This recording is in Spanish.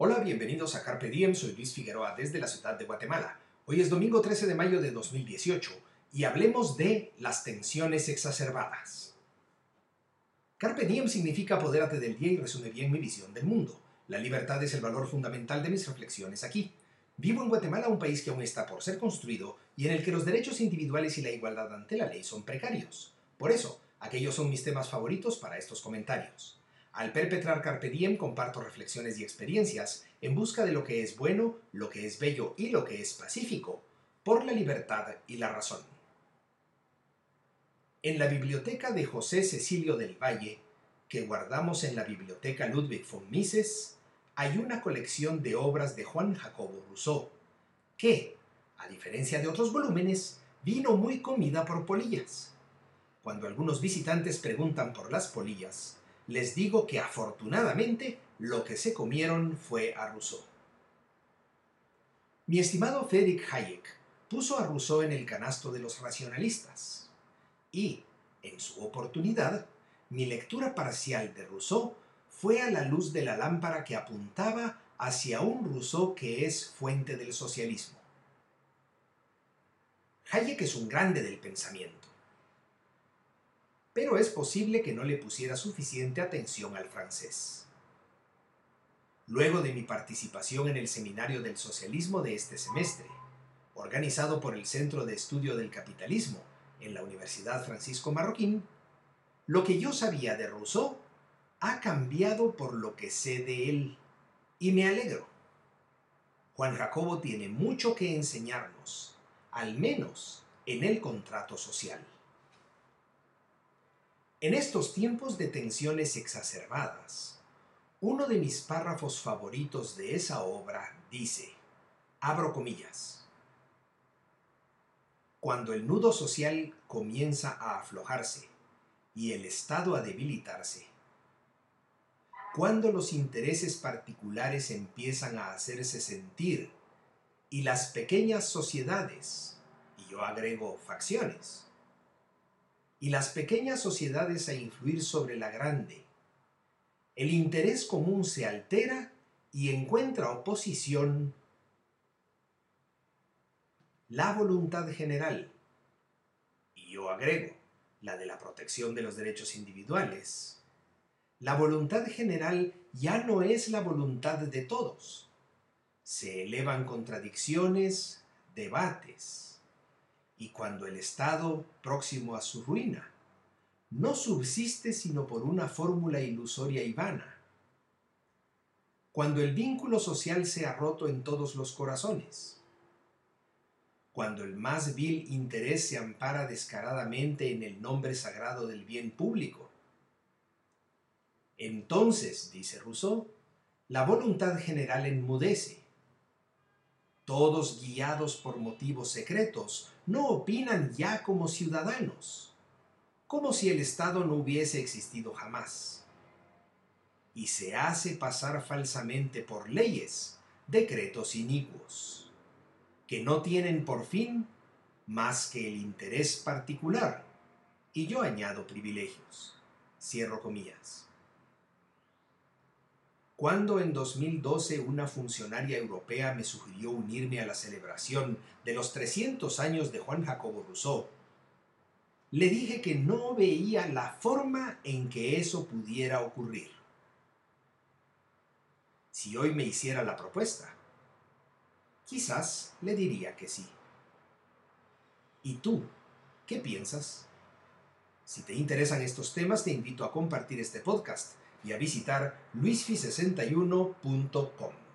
Hola, bienvenidos a Carpe Diem, soy Luis Figueroa desde la ciudad de Guatemala. Hoy es domingo 13 de mayo de 2018 y hablemos de las tensiones exacerbadas. Carpe Diem significa apodérate del día y resume bien mi visión del mundo. La libertad es el valor fundamental de mis reflexiones aquí. Vivo en Guatemala, un país que aún está por ser construido y en el que los derechos individuales y la igualdad ante la ley son precarios. Por eso, aquellos son mis temas favoritos para estos comentarios. Al perpetrar Carpe Diem comparto reflexiones y experiencias en busca de lo que es bueno, lo que es bello y lo que es pacífico, por la libertad y la razón. En la biblioteca de José Cecilio del Valle, que guardamos en la biblioteca Ludwig von Mises, hay una colección de obras de Juan Jacobo Rousseau, que, a diferencia de otros volúmenes, vino muy comida por polillas. Cuando algunos visitantes preguntan por las polillas, les digo que afortunadamente lo que se comieron fue a Rousseau. Mi estimado Friedrich Hayek puso a Rousseau en el canasto de los racionalistas y, en su oportunidad, mi lectura parcial de Rousseau fue a la luz de la lámpara que apuntaba hacia un Rousseau que es fuente del socialismo. Hayek es un grande del pensamiento pero es posible que no le pusiera suficiente atención al francés. Luego de mi participación en el Seminario del Socialismo de este semestre, organizado por el Centro de Estudio del Capitalismo en la Universidad Francisco Marroquín, lo que yo sabía de Rousseau ha cambiado por lo que sé de él, y me alegro. Juan Jacobo tiene mucho que enseñarnos, al menos en el contrato social. En estos tiempos de tensiones exacerbadas, uno de mis párrafos favoritos de esa obra dice, abro comillas, cuando el nudo social comienza a aflojarse y el Estado a debilitarse, cuando los intereses particulares empiezan a hacerse sentir y las pequeñas sociedades, y yo agrego facciones, y las pequeñas sociedades a influir sobre la grande. El interés común se altera y encuentra oposición la voluntad general, y yo agrego, la de la protección de los derechos individuales. La voluntad general ya no es la voluntad de todos. Se elevan contradicciones, debates, y cuando el Estado, próximo a su ruina, no subsiste sino por una fórmula ilusoria y vana, cuando el vínculo social se ha roto en todos los corazones, cuando el más vil interés se ampara descaradamente en el nombre sagrado del bien público. Entonces, dice Rousseau, la voluntad general enmudece todos guiados por motivos secretos, no opinan ya como ciudadanos, como si el Estado no hubiese existido jamás. Y se hace pasar falsamente por leyes, decretos inicuos, que no tienen por fin más que el interés particular, y yo añado privilegios. Cierro comillas. Cuando en 2012 una funcionaria europea me sugirió unirme a la celebración de los 300 años de Juan Jacobo Rousseau, le dije que no veía la forma en que eso pudiera ocurrir. Si hoy me hiciera la propuesta, quizás le diría que sí. ¿Y tú? ¿Qué piensas? Si te interesan estos temas, te invito a compartir este podcast y a visitar luisfi61.com.